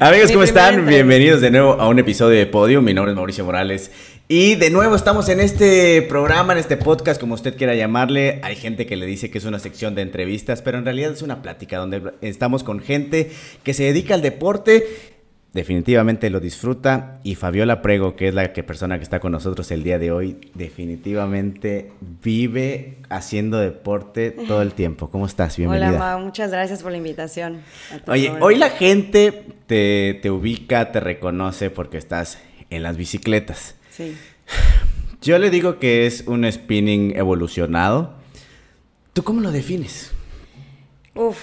Amigos, ¿cómo están? Bienvenidos de nuevo a un episodio de Podio. Mi nombre es Mauricio Morales. Y de nuevo estamos en este programa, en este podcast, como usted quiera llamarle. Hay gente que le dice que es una sección de entrevistas, pero en realidad es una plática donde estamos con gente que se dedica al deporte definitivamente lo disfruta. Y Fabiola Prego, que es la que persona que está con nosotros el día de hoy, definitivamente vive haciendo deporte todo el tiempo. ¿Cómo estás? Bienvenida. Hola, Ma, muchas gracias por la invitación. Oye, hoy la gente te, te ubica, te reconoce porque estás en las bicicletas. Sí. Yo le digo que es un spinning evolucionado. ¿Tú cómo lo defines? Uf,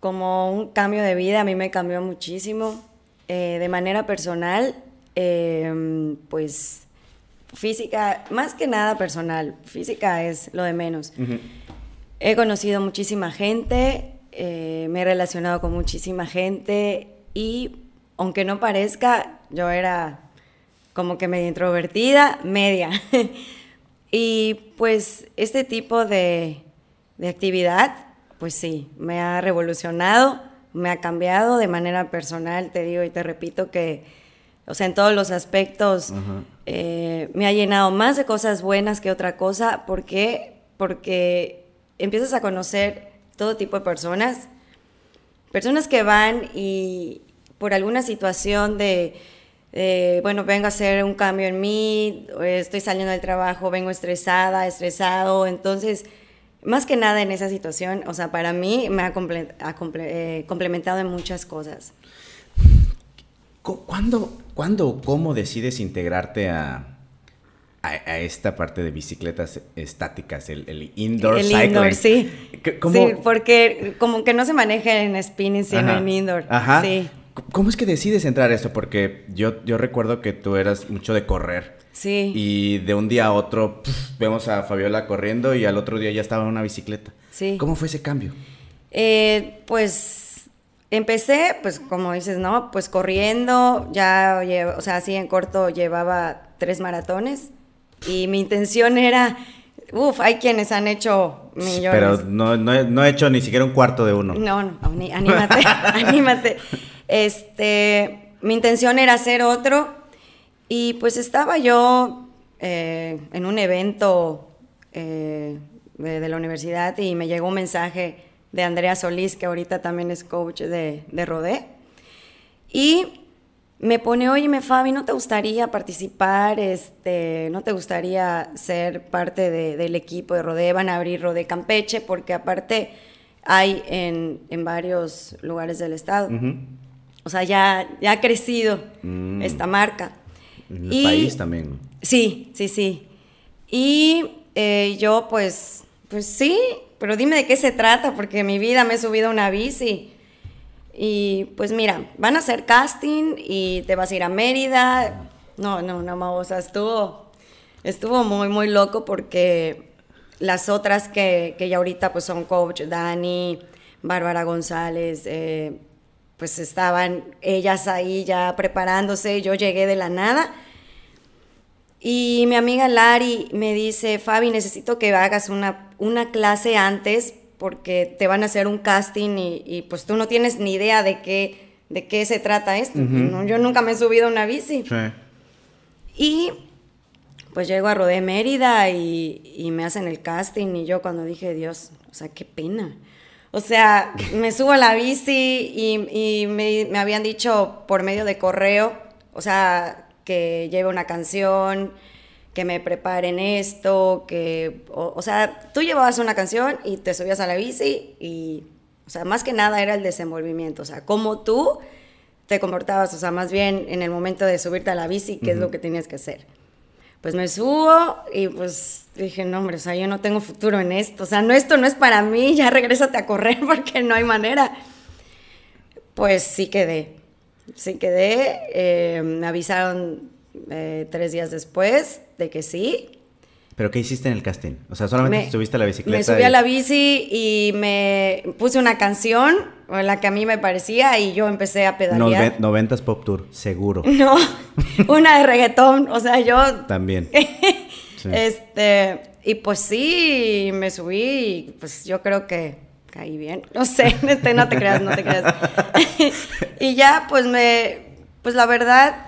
como un cambio de vida, a mí me cambió muchísimo eh, de manera personal, em, pues física, más que nada personal, física es lo de menos. He conocido muchísima gente, eh, me he relacionado con muchísima gente y aunque no parezca, yo era como que media introvertida, media. y pues este tipo de, de actividad, pues sí, me ha revolucionado me ha cambiado de manera personal, te digo y te repito que, o sea, en todos los aspectos eh, me ha llenado más de cosas buenas que otra cosa. ¿Por qué? Porque empiezas a conocer todo tipo de personas, personas que van y por alguna situación de, bueno, vengo a hacer un cambio en mí, estoy saliendo del trabajo, vengo estresada, estresado, entonces más que nada en esa situación, o sea, para mí me ha, eh, complementado en muchas cosas. ¿Cuándo, ¿Cuándo, cómo decides integrarte a, a, esta parte de bicicletas estáticas, el, indoor el Indoor, sí. Sí, porque como que no se maneja en spinning, sino en indoor. Ajá. Sí. ¿Cómo es que decides entrar a esto? Porque yo, yo recuerdo que tú eras mucho de correr. Sí. Y de un día a otro vemos a Fabiola corriendo y al otro día ya estaba en una bicicleta. Sí. ¿Cómo fue ese cambio? Eh, pues empecé, pues como dices, ¿no? Pues corriendo, ya, o sea, así en corto llevaba tres maratones y mi intención era, uff, hay quienes han hecho millones. Pero no, no, he hecho ni siquiera un cuarto de uno. No, no, anímate, anímate. Este, mi intención era hacer otro y pues estaba yo eh, en un evento eh, de, la universidad y me llegó un mensaje de Andrea Solís, que ahorita también es coach de, de Rodé. Y me pone, oye, me Fabi, ¿no te gustaría participar? Este, ¿No te gustaría ser parte del equipo de Rodé? Van a abrir Rodé Campeche, porque aparte hay en, en varios lugares del estado. O sea, ya, ya ha crecido mm. esta marca. En el país también. Sí, sí, sí. Y eh, yo, pues, pues sí, pero dime de qué se trata, porque mi vida me he subido a una bici. Y pues mira, van a hacer casting y te vas a ir a Mérida. No, no, no, o sea, estuvo, estuvo muy, muy loco porque las otras que, que ya ahorita pues son coach, Dani, Bárbara González, eh, pues estaban ellas ahí ya preparándose, yo llegué de la nada. Y mi amiga Lari me dice, Fabi, necesito que hagas una, una clase antes porque te van a hacer un casting y, pues tú no tienes ni idea de qué, de qué se trata esto. Yo nunca me he subido a una bici. Y pues llego a Rodé Mérida y, me hacen el casting y yo cuando dije, Dios, o sea, qué pena. O sea, me subo a la bici y, me, habían dicho por medio de correo, o sea, que lleve una canción, que me preparen esto, que, o, sea, tú llevabas una canción y te subías a la bici y, o sea, más que nada era el desenvolvimiento, o sea, cómo tú te comportabas, o sea, más bien en el momento de subirte a la bici, qué es lo que tenías que hacer pues me subo y pues dije, no, hombre, o sea, yo no tengo futuro en esto. O sea, no, esto no es para mí, ya regrésate a correr porque no hay manera. Pues sí quedé. Sí quedé. Eh, me avisaron eh, tres días después de que sí. ¿Pero qué hiciste en el casting? O sea, solamente subiste a la bicicleta. Me subí a la bici y me puse una canción, la que a mí me parecía, y yo empecé a pedalear. Noventas Pop Tour, seguro. No, una de reggaetón, o sea, yo... También. Este, y pues sí, me subí, y pues yo creo que caí bien, no sé, este, no te creas, no te creas. y ya, pues me, pues la verdad,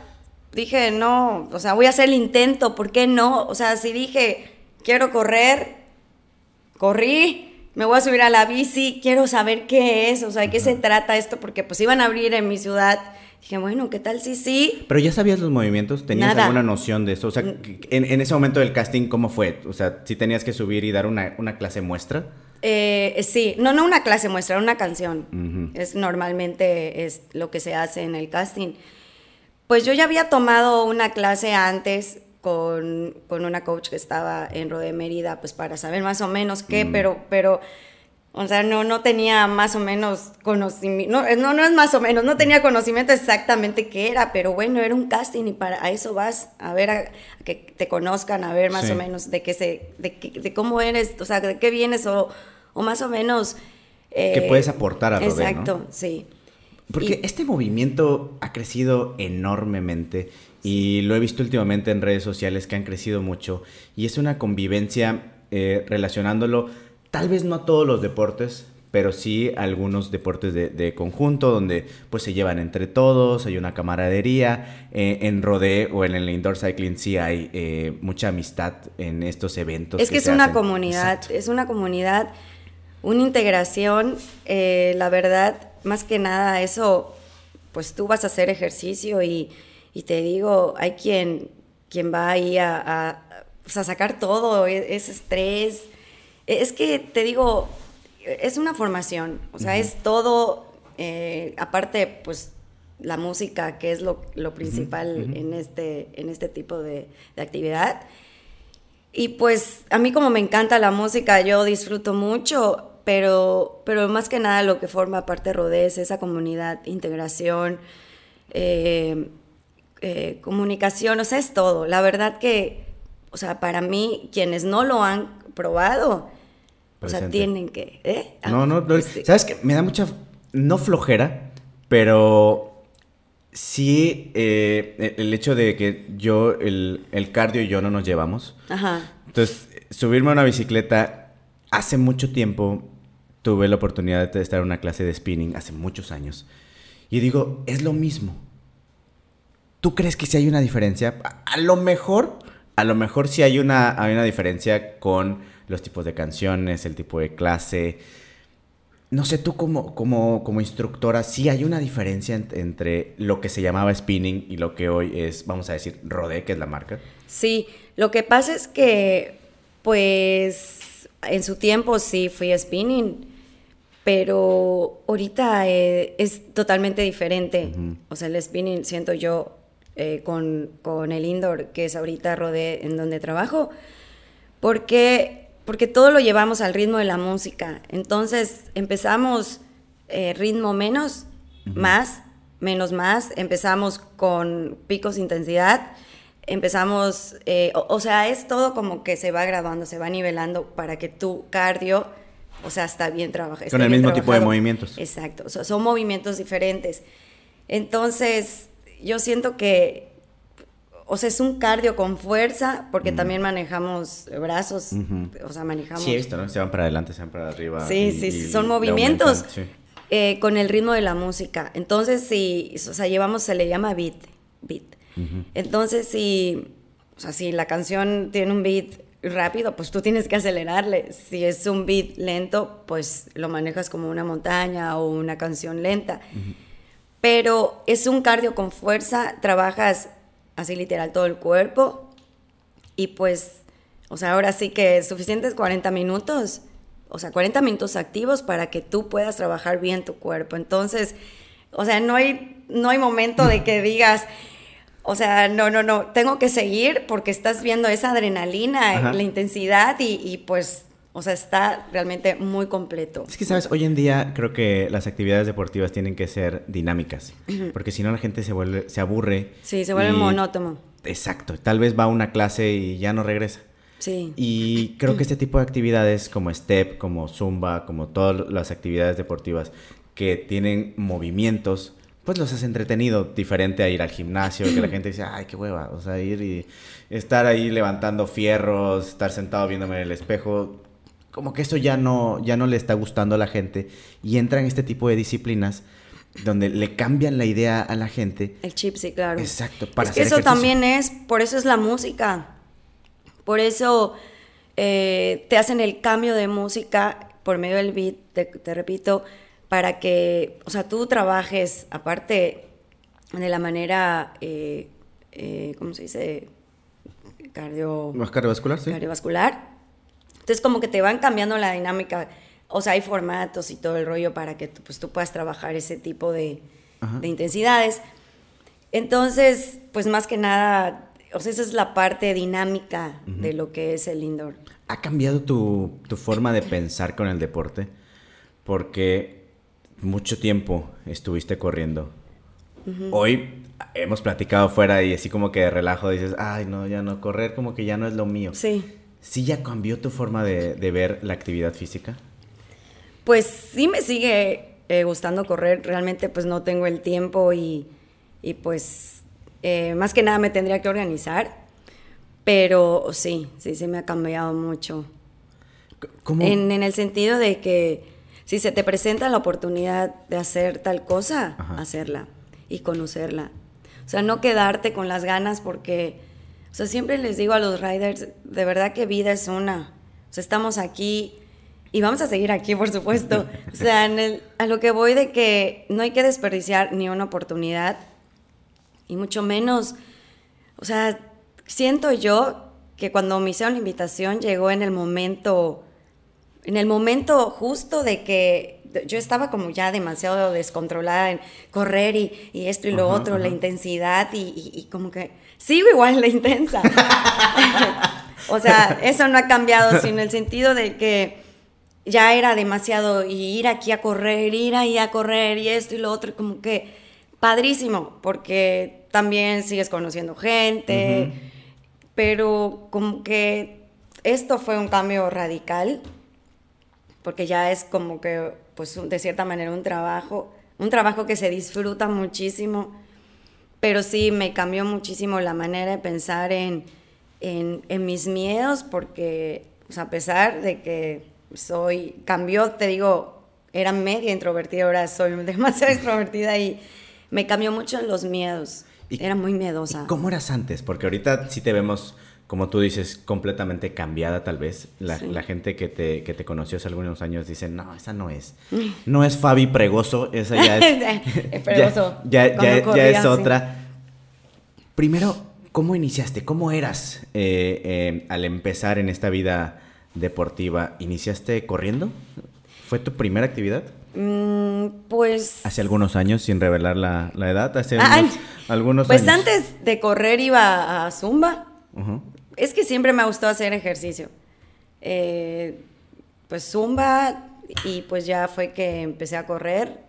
dije, no, o sea, voy a hacer el intento, ¿por qué no? O sea, si dije, quiero correr, corrí, me voy a subir a la bici, quiero saber qué es, o sea, de qué se trata esto, porque pues iban a abrir en mi ciudad. Dije, bueno, ¿qué tal si sí? Pero ya sabías los movimientos, ¿tenías alguna noción de eso? O sea, en, ese momento del casting, ¿cómo fue? O sea, ¿sí tenías que subir y dar una, una clase muestra? Eh, sí, no, no una clase muestra, una canción. Es normalmente es lo que se hace en el casting. Pues yo ya había tomado una clase antes con, una coach que estaba en Rode Mérida, pues para saber más o menos qué, mm. pero, pero, o sea, no, no tenía más o menos conocimiento, no, no, no es más o menos, no tenía conocimiento exactamente qué era, pero bueno, era un casting y para a eso vas, a ver, a, que te conozcan, a ver más o menos de qué se, de, de cómo eres, o sea, de qué vienes o, o más o menos... Eh, que puedes aportar a Rode, Exacto, sí. Porque este movimiento ha crecido enormemente y lo he visto últimamente en redes sociales que han crecido mucho y es una convivencia eh, relacionándolo tal vez no a todos los deportes, pero sí a algunos deportes de, conjunto donde pues se llevan entre todos, hay una camaradería, eh, en Rodé o en el indoor cycling sí hay eh, mucha amistad en estos eventos. Es que, es una comunidad, es una comunidad, una integración, la verdad, más que nada eso, pues tú vas a hacer ejercicio y y te digo, hay quien, quien va ahí a, sacar todo, e, ese estrés. Es que te digo, es una formación, o sea, es todo, eh, aparte, pues la música, que es lo, principal en, este, en este tipo de, actividad. Y pues a mí como me encanta la música, yo disfruto mucho, pero, pero más que nada lo que forma parte de esa comunidad, integración, eh, eh, comunicación, o sea, es todo. La verdad que, o sea, para mí, quienes no lo han probado, o sea, tienen que... ¿eh? Ah, no, no, no este ¿sabes qué? Me da mucha, no flojera, pero sí eh, el hecho de que yo, el, el, cardio y yo no nos llevamos. Ajá. Entonces, subirme a una bicicleta, hace mucho tiempo tuve la oportunidad de estar en una clase de spinning, hace muchos años. Y digo, es lo mismo. ¿Tú crees que sí hay una diferencia? A, lo mejor, a lo mejor sí hay una, hay una diferencia con los tipos de canciones, el tipo de clase. No sé, tú como, como, como instructora, sí hay una diferencia entre lo que se llamaba spinning y lo que hoy es, vamos a decir, Rodé, que es la marca. Sí, lo que pasa es que, pues, en su tiempo sí fui spinning, pero ahorita eh, es totalmente diferente. O sea, el spinning, siento yo, eh, con, con, el indoor, que es ahorita Rodé, en donde trabajo, porque, porque todo lo llevamos al ritmo de la música. Entonces empezamos eh, ritmo menos, más, menos más, empezamos con picos de intensidad, empezamos, eh, o, sea, es todo como que se va graduando, se va nivelando para que tu cardio, o sea, está bien trabajado. Con el mismo tipo de movimientos. Exacto, son movimientos diferentes. Entonces, yo siento que, o sea, es un cardio con fuerza, porque también manejamos brazos, o sea, manejamos... Sí, esto, ¿no? Se van para adelante, se van para arriba. Sí, sí, son movimientos eh, con el ritmo de la música. Entonces, si, o sea, llevamos, se le llama beat, beat. Entonces, si, o sea, si la canción tiene un beat rápido, pues tú tienes que acelerarle. Si es un beat lento, pues lo manejas como una montaña o una canción lenta pero es un cardio con fuerza, trabajas así literal todo el cuerpo y pues, o sea, ahora sí que suficientes 40 minutos, o sea, 40 minutos activos para que tú puedas trabajar bien tu cuerpo. Entonces, o sea, no hay, no hay momento de que digas, o sea, no, no, no, tengo que seguir porque estás viendo esa adrenalina, la intensidad y, y pues o sea, está realmente muy completo. Es que, sabes, hoy en día creo que las actividades deportivas tienen que ser dinámicas, porque si no la gente se vuelve, se aburre. Sí, se vuelve monótono. Exacto, tal vez va a una clase y ya no regresa. Sí. Y creo que este tipo de actividades como step, como zumba, como todas las actividades deportivas que tienen movimientos, pues los has entretenido, diferente a ir al gimnasio, que la gente dice, ay, qué hueva, o sea, ir y estar ahí levantando fierros, estar sentado viéndome en el espejo, como que eso ya no, ya no le está gustando a la gente y entra en este tipo de disciplinas donde le cambian la idea a la gente. El chip, sí, claro. Exacto, para es que eso también es, por eso es la música. Por eso eh, te hacen el cambio de música por medio del beat, te, repito, para que, o sea, tú trabajes, aparte de la manera, eh, eh, ¿cómo se dice? Cardio... Cardiovascular, sí. Cardiovascular. Entonces, como que te van cambiando la dinámica o sea, hay formatos y todo el rollo para que pues, tú puedas trabajar ese tipo de, intensidades. Entonces, pues más que nada, o sea, esa es la parte dinámica de lo que es el indoor. ¿Ha cambiado tu, forma de pensar con el deporte? Porque mucho tiempo estuviste corriendo. Hoy hemos platicado fuera y así como que de relajo dices, ay, no, ya no, correr como que ya no es lo mío. Sí. ¿Sí ya cambió tu forma de ver la actividad física? Pues sí me sigue eh, gustando correr, realmente pues no tengo el tiempo y, pues eh, más que nada me tendría que organizar, pero sí, sí, sí me ha cambiado mucho. ¿Cómo? En, el sentido de que si se te presenta la oportunidad de hacer tal cosa, hacerla y conocerla. O sea, no quedarte con las ganas porque, o sea, siempre les digo a los riders, de verdad que vida es una. O sea, estamos aquí y vamos a seguir aquí, por supuesto. O sea, a lo que voy de que no hay que desperdiciar ni una oportunidad, y mucho menos, o sea, siento yo que cuando me hicieron la invitación llegó en el momento, en el momento justo de que yo estaba como ya demasiado descontrolada en correr y, esto y lo otro, la intensidad y, y, como que sigo igual de intensa. o sea, eso no ha cambiado, sino el sentido de que ya era demasiado y ir aquí a correr, ir ahí a correr y esto y lo otro, como que padrísimo, porque también sigues conociendo gente, pero como que esto fue un cambio radical, porque ya es como que, pues de cierta manera un trabajo, un trabajo que se disfruta muchísimo, pero sí me cambió muchísimo la manera de pensar en, en, en mis miedos, porque pues, a pesar de que soy, cambió, te digo, era media introvertida, ahora soy demasiado extrovertida y me cambió mucho los miedos. era muy miedosa. ¿Cómo eras antes? Porque ahorita sí te vemos, como tú dices, completamente cambiada tal vez. La, gente que te, que te conoció hace algunos años dice, no, esa no es. No es Fabi Pregoso, esa ya es... Pregoso. ya, ya, es otra. Primero, ¿cómo iniciaste? ¿Cómo eras eh, eh, al empezar en esta vida deportiva, ¿iniciaste corriendo? ¿Fue tu primera actividad? Mm, pues... Hace algunos años, sin revelar la, edad, hace ah, algunos pues años. Pues antes de correr iba a Zumba. Es que siempre me gustó hacer ejercicio. Eh, pues Zumba y pues ya fue que empecé a correr.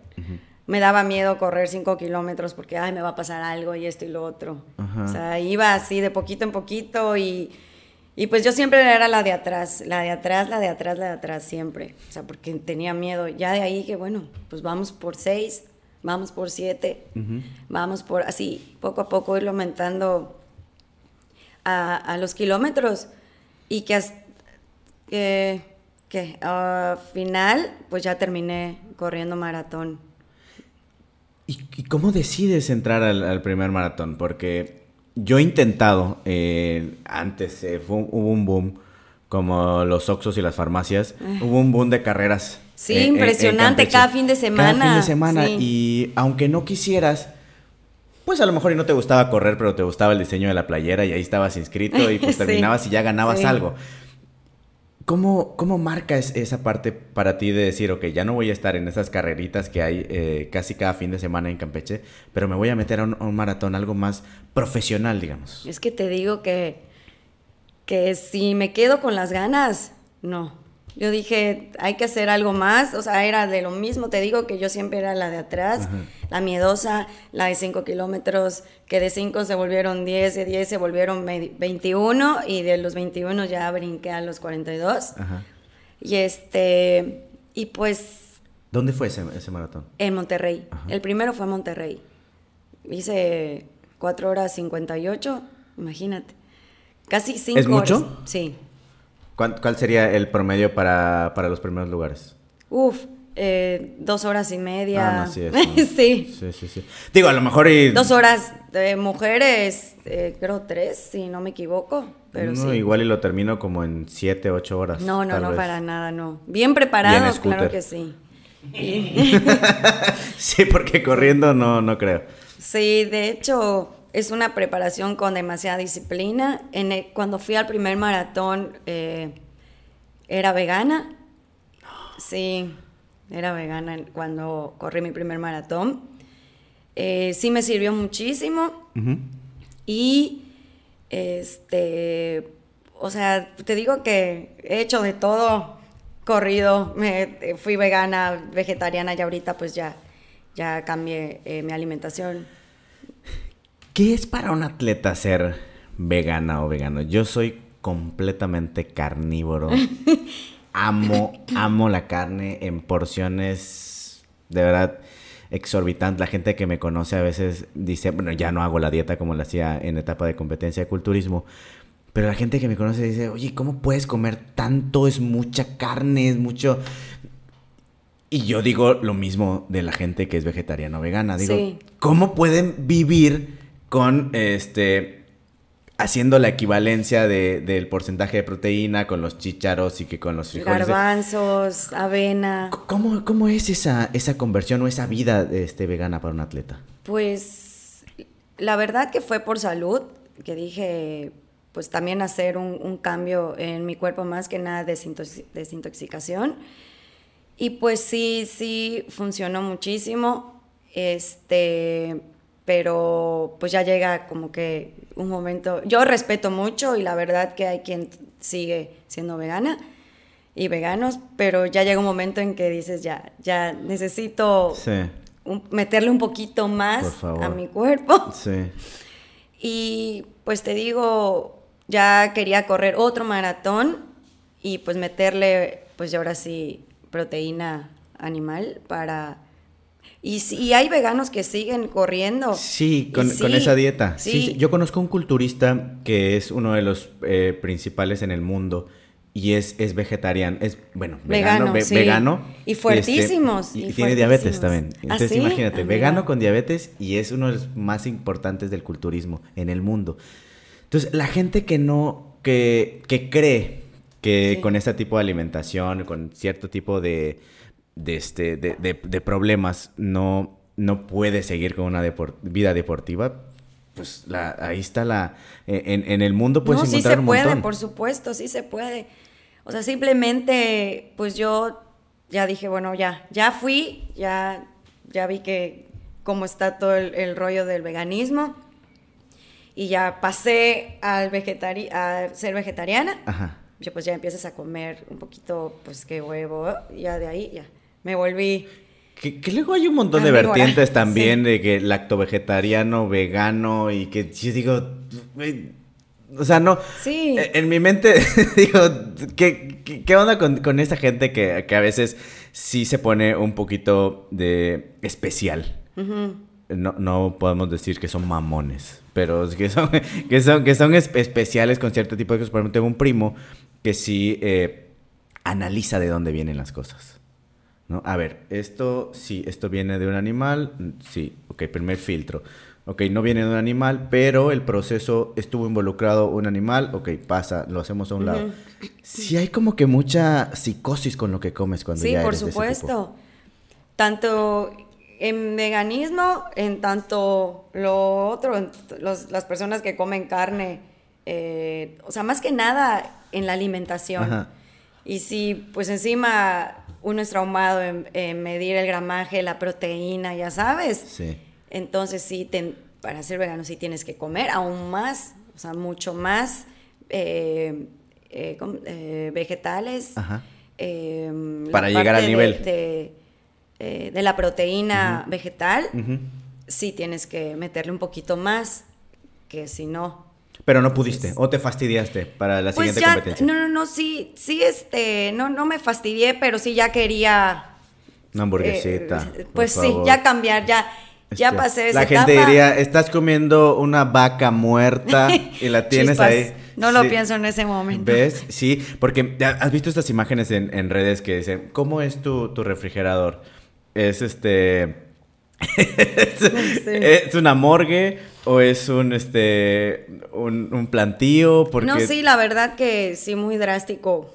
Me daba miedo correr cinco kilómetros porque, ay, me va a pasar algo y esto y lo otro. O sea, iba así de poquito en poquito y y pues yo siempre era la de atrás, la de atrás, la de atrás, la de atrás, siempre. O sea, porque tenía miedo. Ya de ahí que, bueno, pues vamos por seis, vamos por siete, vamos por así, poco a poco irlo aumentando a, los kilómetros. Y que, que, que al final, pues ya terminé corriendo maratón. ¿Y, cómo decides entrar al primer maratón? Porque yo he intentado, eh, antes eh, hubo un boom, como los Oxos y las farmacias, ah. hubo un boom de carreras. Sí, impresionante, cada fin de semana. Cada fin de semana, y aunque no quisieras, pues a lo mejor y no te gustaba correr, pero te gustaba el diseño de la playera y ahí estabas inscrito y pues terminabas y ya ganabas algo. ¿Cómo, ¿Cómo marca esa parte para ti de decir, ok, ya no voy a estar en esas carreritas que hay eh, casi cada fin de semana en Campeche, pero me voy a meter a un, maratón, algo más profesional, digamos? Es que te digo que, que si me quedo con las ganas, no. Yo dije, hay que hacer algo más, o sea, era de lo mismo, te digo que yo siempre era la de atrás, la miedosa, la de 5 kilómetros, que de 5 se volvieron 10, de 10 se volvieron 21 y de los 21 ya brinqué a los 42. Y este, y pues... ¿Dónde fue ese, maratón? En Monterrey. El primero fue en Monterrey. Hice 4 horas 58, imagínate. Casi 5 horas. ¿Es mucho? Sí. ¿Cuál, cuál sería el promedio para, para los primeros lugares? Uf, eh, dos horas y media. Ah, no, sí, es, sí. Sí, sí, sí. Digo, a lo mejor y... Dos horas de mujeres, eh, creo tres, si no me equivoco. Pero no, sí. igual y lo termino como en siete, ocho horas. No, no, no, vez. para nada, no. Bien preparados, scooter. claro que sí. Sí, porque corriendo no, no creo. sí, de hecho, es una preparación con demasiada disciplina. En el- cuando fui al primer maratón, eh, era vegana. Sí, era vegana cuando corrí mi primer maratón. Eh, sí me sirvió muchísimo. Y este, o sea, te digo que he hecho de todo, corrido, me, fui vegana, vegetariana y ahorita pues ya, ya cambié eh, mi alimentación. ¿Qué es para un atleta ser vegana o vegano? Yo soy completamente carnívoro. amo, amo la carne en porciones de verdad exorbitantes. La gente que me conoce a veces dice, bueno, ya no hago la dieta como la hacía en etapa de competencia de culturismo. Pero la gente que me conoce dice, oye, ¿cómo puedes comer tanto? Es mucha carne, es mucho... Y yo digo lo mismo de la gente que es vegetariana o vegana. Digo, Sí. ¿cómo pueden vivir con este haciendo la equivalencia de- del porcentaje de proteína con los chícharos y que con los frijoles? Garbanzos, avena. ¿Cómo, cómo es esa, esa conversión o esa vida este, vegana para un atleta? Pues la verdad que fue por salud, que dije, pues también hacer un, un cambio en mi cuerpo, más que nada desintoxi- desintoxicación. Y pues sí, sí, funcionó muchísimo. Este, pero pues ya llega como que un momento. Yo respeto mucho y la verdad que hay quien sigue siendo vegana y veganos, pero ya llega un momento en que dices, ya, ya necesito Sí, un- meterle un poquito más a mi cuerpo. sí. Y pues te digo, ya quería correr otro maratón y pues meterle, pues ya ahora sí, proteína animal para... Y, sí, y hay veganos que siguen corriendo. Sí, con, esa dieta. Sí. Sí. Yo conozco un culturista que es uno de los eh, principales en el mundo y es, es vegetariano, es, bueno, vegano, Vegano, ve- sí. vegano. Y fuertísimos, y, y tiene diabetes también. ¿Ah, Entonces sí? imagínate, Ah, vegano con diabetes y es uno de los más importantes del culturismo en el mundo. Entonces, la gente que no, que, que cree que Sí. con este tipo de alimentación, con cierto tipo de, de, este, de, de- de problemas, no, no puede seguir con una vida deportiva, pues la, ahí está la... En, en el mundo puedes no, sí se un puede, montón. por supuesto, sí se puede. O sea, simplemente, pues yo ya dije, bueno, ya, ya fui, ya, ya vi que cómo está todo el, el rollo del veganismo y ya pasé al vegetari a ser vegetariana. Ajá. Yo pues ya empiezas a comer un poquito, pues que huevo, ya de ahí ya me volví. Que, que luego hay un montón de vertientes también sí. de que lacto vegetariano, vegano y que yo digo, o sea, no. Sí. eh, En mi mente digo, ¿qué, qué, qué onda con, con esta gente que, que a veces sí se pone un poquito de especial? No, no podemos decir que son mamones, pero es que son, que son, que son espe- especiales con cierto tipo de cosas. Por ejemplo, tengo un primo que sí eh, analiza de dónde vienen las cosas. ¿No? A ver, esto sí, esto viene de un animal, sí, ok, primer filtro. Ok, no viene de un animal, pero el proceso estuvo involucrado un animal, ok, pasa, lo hacemos a un lado. Sí hay como que mucha psicosis con lo que comes cuando Sí, ya por eres de ese tipo. supuesto. Tanto en veganismo, en tanto lo otro, en t- los- las personas que comen carne, eh, o sea, más que nada en la alimentación. Ajá. Y si pues encima uno es traumado en, en medir el gramaje, la proteína, ya sabes. Sí. Entonces sí, para ser vegano sí tienes que comer aún más, o sea, mucho más eh, eh. Eh, vegetales. Ajá. la Para llegar al de- nivel. De, de la proteína vegetal, sí tienes que meterle un poquito más, que si no... Pero no pudiste, o te fastidiaste para la Pues siguiente ya, competencia. no, no, no, sí, sí, este, no, no me fastidié, pero sí ya quería... Una hamburguesita. eh, pues sí, favor. ya cambiar, ya, ya Este, pasé esa La gente etapa. diría, estás comiendo una vaca muerta y la tienes Chispas. ahí. no lo pienso en ese momento. ¿Ves? Sí, porque has visto estas imágenes en, redes que dicen, ¿cómo es tu, refrigerador? Es este... ¿Es una morgue o es un este un, plantío? Porque... No, sí, la verdad que sí, muy drástico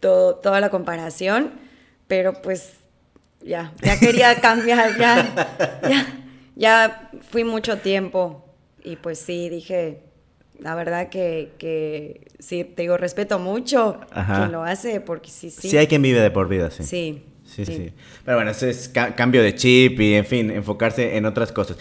todo, toda la comparación, pero pues ya, ya quería cambiar, ya, ya, ya fui mucho tiempo y pues sí, dije, la verdad que, que sí, te digo, respeto mucho a quien lo hace, porque sí, sí. Sí hay quien vive de por vida, sí. Sí. Sí, sí. Pero bueno, eso es cambio de chip y, en fin, enfocarse en otras cosas.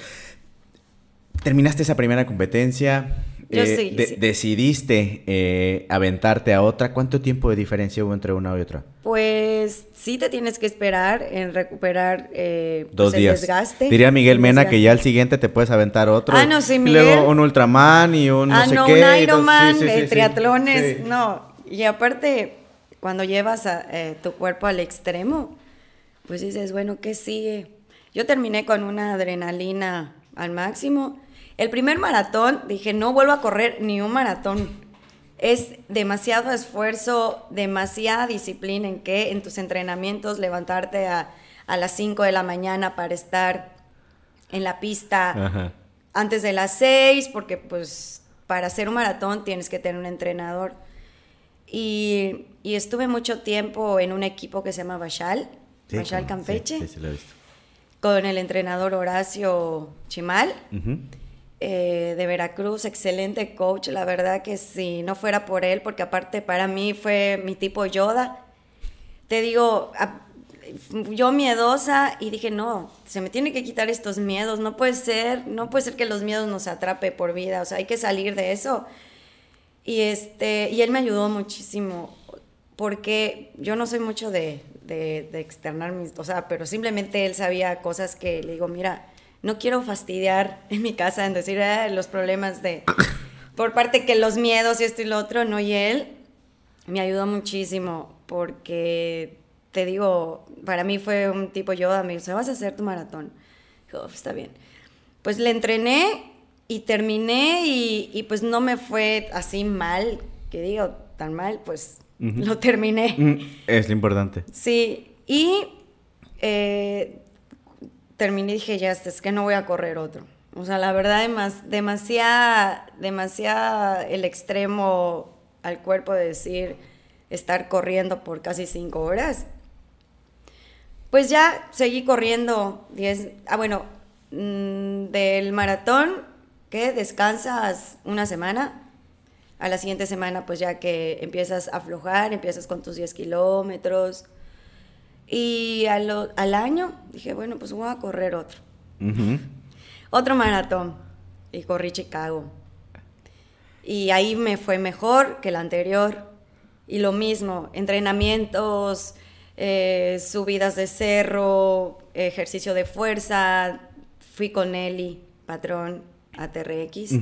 Terminaste esa primera competencia, yo eh, decidiste eh, aventarte a otra. ¿Cuánto tiempo de diferencia hubo entre una y otra? Pues sí te tienes que esperar en recuperar eh, Dos pues, días. el desgaste. Diría Miguel Mena que ya al siguiente te puedes aventar otro. Ah, no, sí, Miguel. Y luego un Ultraman y un no ah, sé no, qué. un Ironman, triatlones. No, y aparte, cuando llevas a, tu cuerpo al extremo, pues dices, bueno, ¿qué sigue? Yo terminé con una adrenalina al máximo el primer maratón, dije, no vuelvo a correr ni un maratón. Es demasiado esfuerzo, demasiada disciplina en que en tus entrenamientos levantarte a, las 5 de la mañana para estar en la pista antes de las 6, porque pues para hacer un maratón tienes que tener un entrenador. Y, estuve mucho tiempo en un equipo que se llama Bachal Campeche, con el entrenador Horacio Chimal. Eh, de Veracruz, excelente coach, la verdad que si no fuera por él, porque aparte para mí fue mi tipo Yoda, te digo, yo miedosa y dije, no, se me tiene que quitar estos miedos, no puede ser, no puede ser que los miedos nos atrape por vida, o sea, hay que salir de eso. Y, este, y él me ayudó muchísimo, porque yo no soy mucho de, de, de externar mis, o sea, pero simplemente él sabía cosas que le digo, mira, no quiero fastidiar en mi casa en decir ah, los problemas de por parte que los miedos y esto y lo otro, no, y él me ayudó muchísimo porque te digo, para mí fue un tipo Yoda, me dijo, vas a hacer tu maratón. Dijo, está bien. Pues le entrené y terminé y, pues no me fue así mal, que digo, tan mal, pues lo terminé. Es lo importante. Sí, y eh, terminé y dije, ya, es que no voy a correr otro. O sea, la verdad, es demasiada, demasiada el extremo al cuerpo de decir, estar corriendo por casi cinco horas. Pues ya seguí corriendo 10, ah, bueno, mm, del maratón, que descansas una semana, a la siguiente semana pues ya que empiezas a aflojar, empiezas con tus 10 kilómetros, y al, al año dije, bueno, pues voy a correr otro. Otro maratón. Y corrí Chicago. Y ahí me fue mejor que el anterior. Y lo mismo, entrenamientos, eh, subidas de cerro, ejercicio de fuerza. Fui con Eli, patrón, a TRX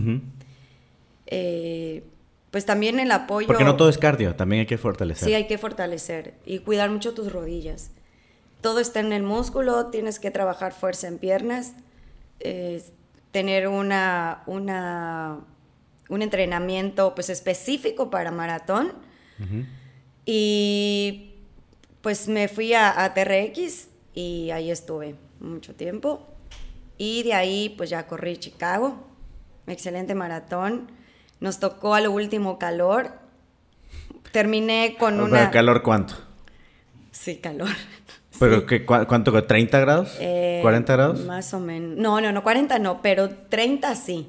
pues también el apoyo... Porque no todo es cardio, también hay que fortalecer. Sí, hay que fortalecer y cuidar mucho tus rodillas. Todo está en el músculo, tienes que trabajar fuerza en piernas, tener una, una, un entrenamiento pues específico para maratón. Y pues me fui a, a TRX y ahí estuve mucho tiempo. Y de ahí pues ya corrí Chicago, excelente maratón nos tocó a lo último calor. Terminé con una... ¿Pero calor cuánto? Sí, calor. ¿Pero Qué, cuánto? ¿30 grados? ¿40 eh, grados? Más o menos. No, no, no, 40 no, pero 30 sí.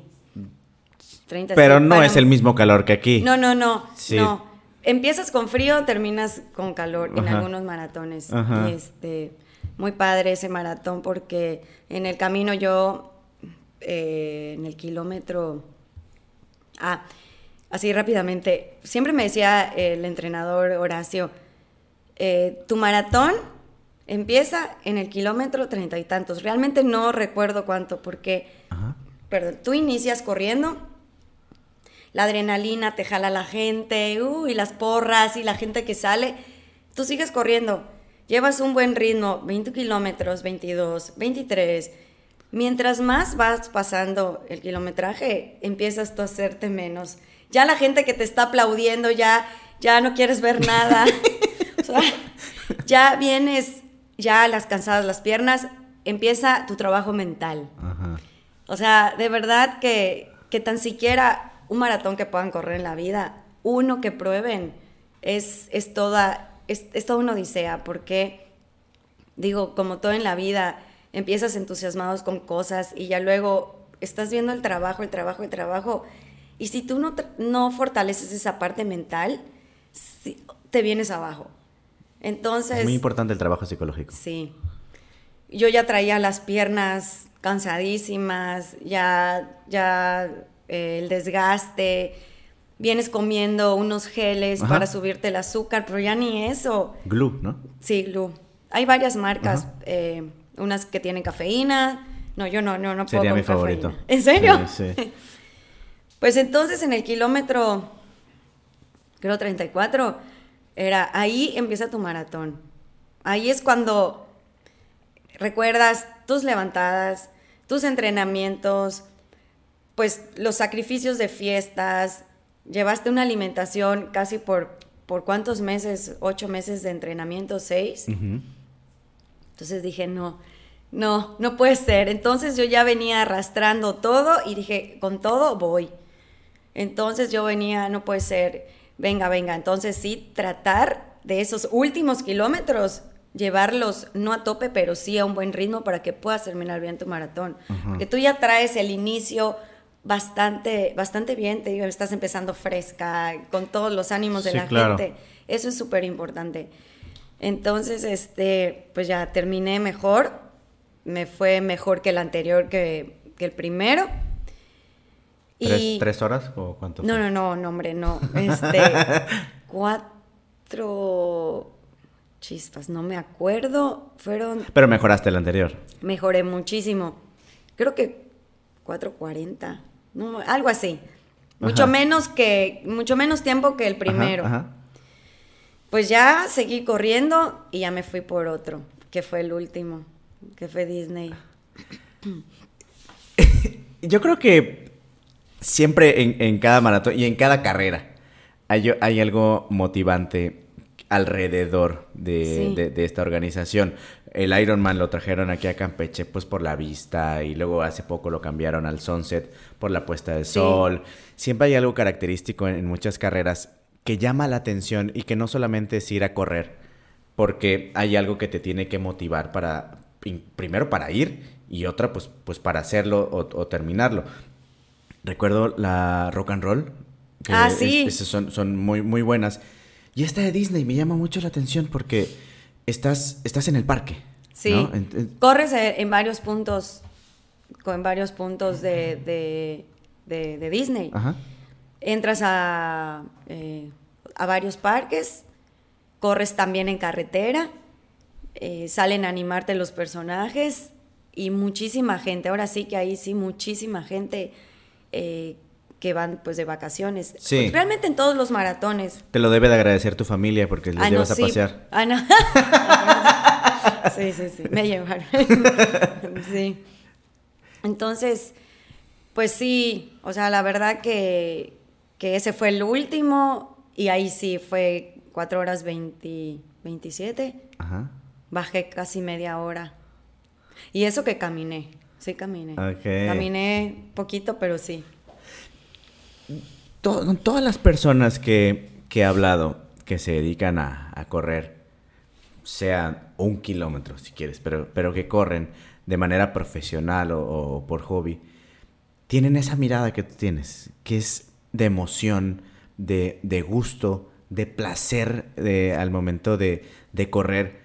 30 pero no es el mismo calor que aquí. No, no, no. No. Empiezas con frío, terminas con calor en algunos maratones. Este, muy padre ese maratón porque en el camino yo, eh, en el kilómetro Ah, así rápidamente. Siempre me decía el entrenador Horacio, eh, tu maratón empieza en el kilómetro treinta y tantos. Realmente no recuerdo cuánto, porque, perdón, tú inicias corriendo, la adrenalina te jala la gente, y las porras y la gente que sale, tú sigues corriendo, llevas un buen ritmo, 20 kilómetros, 22, 23 Mientras más vas pasando el kilometraje, empiezas tú a hacerte menos ya la gente que te está aplaudiendo, ya, ya no quieres ver nada. o sea, ya vienes, ya las cansadas las piernas, empieza tu trabajo mental. O sea, de verdad que, que tan siquiera un maratón que puedan correr en la vida, uno que prueben, es, es toda, es, es toda una odisea, porque, digo, como todo en la vida, empiezas entusiasmados con cosas y ya luego estás viendo el trabajo, el trabajo, el trabajo, y si tú no, no fortaleces esa parte mental, te vienes abajo. Entonces... Es muy importante el trabajo psicológico. Sí. Yo ya traía las piernas cansadísimas, ya, ya eh, el desgaste, vienes comiendo unos geles para subirte el azúcar, pero ya ni eso. Glue, ¿no? Sí, glue. Hay varias marcas, eh, unas que tienen cafeína. No, yo no, no, no puedo Sería mi favorito. ¿En serio? Sí, pues entonces en el kilómetro, creo 34, era, ahí empieza tu maratón. Ahí es cuando recuerdas tus levantadas, tus entrenamientos, pues los sacrificios de fiestas, llevaste una alimentación casi por, por cuántos meses, ocho meses de entrenamiento, seis. Entonces dije, no, no, no puede ser. Entonces yo ya venía arrastrando todo y dije, con todo voy. Entonces yo venía, no puede ser, venga, venga. Entonces sí, tratar de esos últimos kilómetros, llevarlos no a tope, pero sí a un buen ritmo para que puedas terminar bien tu maratón. Que tú ya traes el inicio bastante, bastante bien, te digo, estás empezando fresca, con todos los ánimos de la gente. Eso es súper importante. Entonces, este, pues ya terminé mejor, me fue mejor que el anterior, que, el primero. Y... ¿Tres, horas o cuánto? No, no, no, no, hombre, no. Este, cuatro chispas, no me acuerdo, fueron... Pero mejoraste el anterior. Mejoré muchísimo. Creo que 4.40 algo así. Mucho menos que, mucho menos tiempo que el primero. Pues ya seguí corriendo y ya me fui por otro, que fue el último, que fue Disney. Yo creo que siempre en, cada maratón y en cada carrera hay, hay algo motivante alrededor de, esta organización. El Ironman lo trajeron aquí a Campeche pues por la vista y luego hace poco lo cambiaron al Sunset por la puesta de sol. Siempre hay algo característico en, muchas carreras que llama la atención y que no solamente es ir a correr, porque hay algo que te tiene que motivar para, primero para ir y otra pues, pues para hacerlo o, terminarlo. Recuerdo la rock and roll. ah, sí. son, son muy, muy buenas. Y esta de Disney me llama mucho la atención porque estás, estás en el parque. Sí. Corres en varios puntos, en varios puntos de, Disney. Ajá. Entras a, eh, a varios parques, corres también en carretera, eh, salen a animarte los personajes y muchísima gente. Ahora sí que ahí sí, muchísima gente eh, que van pues de vacaciones. Sí. Pues, realmente en todos los maratones. Te lo debe de agradecer tu familia porque les ah, llevas a pasear. Ah, no. sí, sí, sí, me llevaron. sí. Entonces, pues sí, o sea, la verdad que, que ese fue el último y ahí sí fue 4 horas 20, 27. Ajá. Bajé casi media hora. Y eso que caminé, sí caminé. Okay. Caminé poquito, pero sí todas las personas que, he hablado que se dedican a, correr, sea un kilómetro si quieres, pero, pero que corren de manera profesional o, por hobby, tienen esa mirada que tú tienes, que es de emoción, de, gusto, de placer al momento de, de, correr.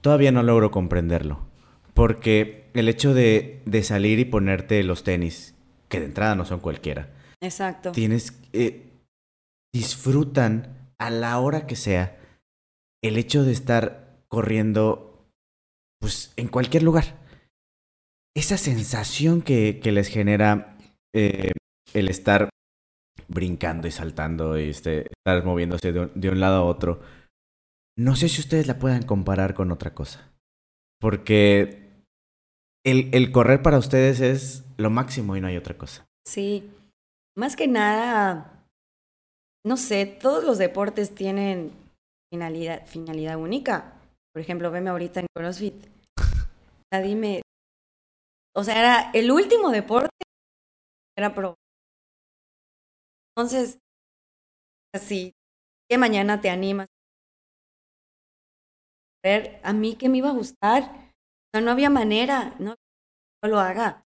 Todavía no logro comprenderlo, porque el hecho de, de salir y ponerte los tenis, que de entrada no son cualquiera, Exacto. Tienes, eh, disfrutan a la hora que sea el hecho de estar corriendo, pues, en cualquier lugar. Esa sensación que, que les genera eh, el estar brincando y saltando y este, estar moviéndose de un, de un lado a otro, no sé si ustedes la puedan comparar con otra cosa. Porque el, el correr para ustedes es lo máximo y no hay otra cosa. Sí, más que nada, no sé, todos los deportes tienen finalidad, finalidad única. Por ejemplo, veme ahorita en CrossFit. O sea, dime, o sea, era el último deporte era pro. Entonces, así, que mañana te animas. A ver, a mí que me iba a gustar. O sea, no había manera, no, no lo haga.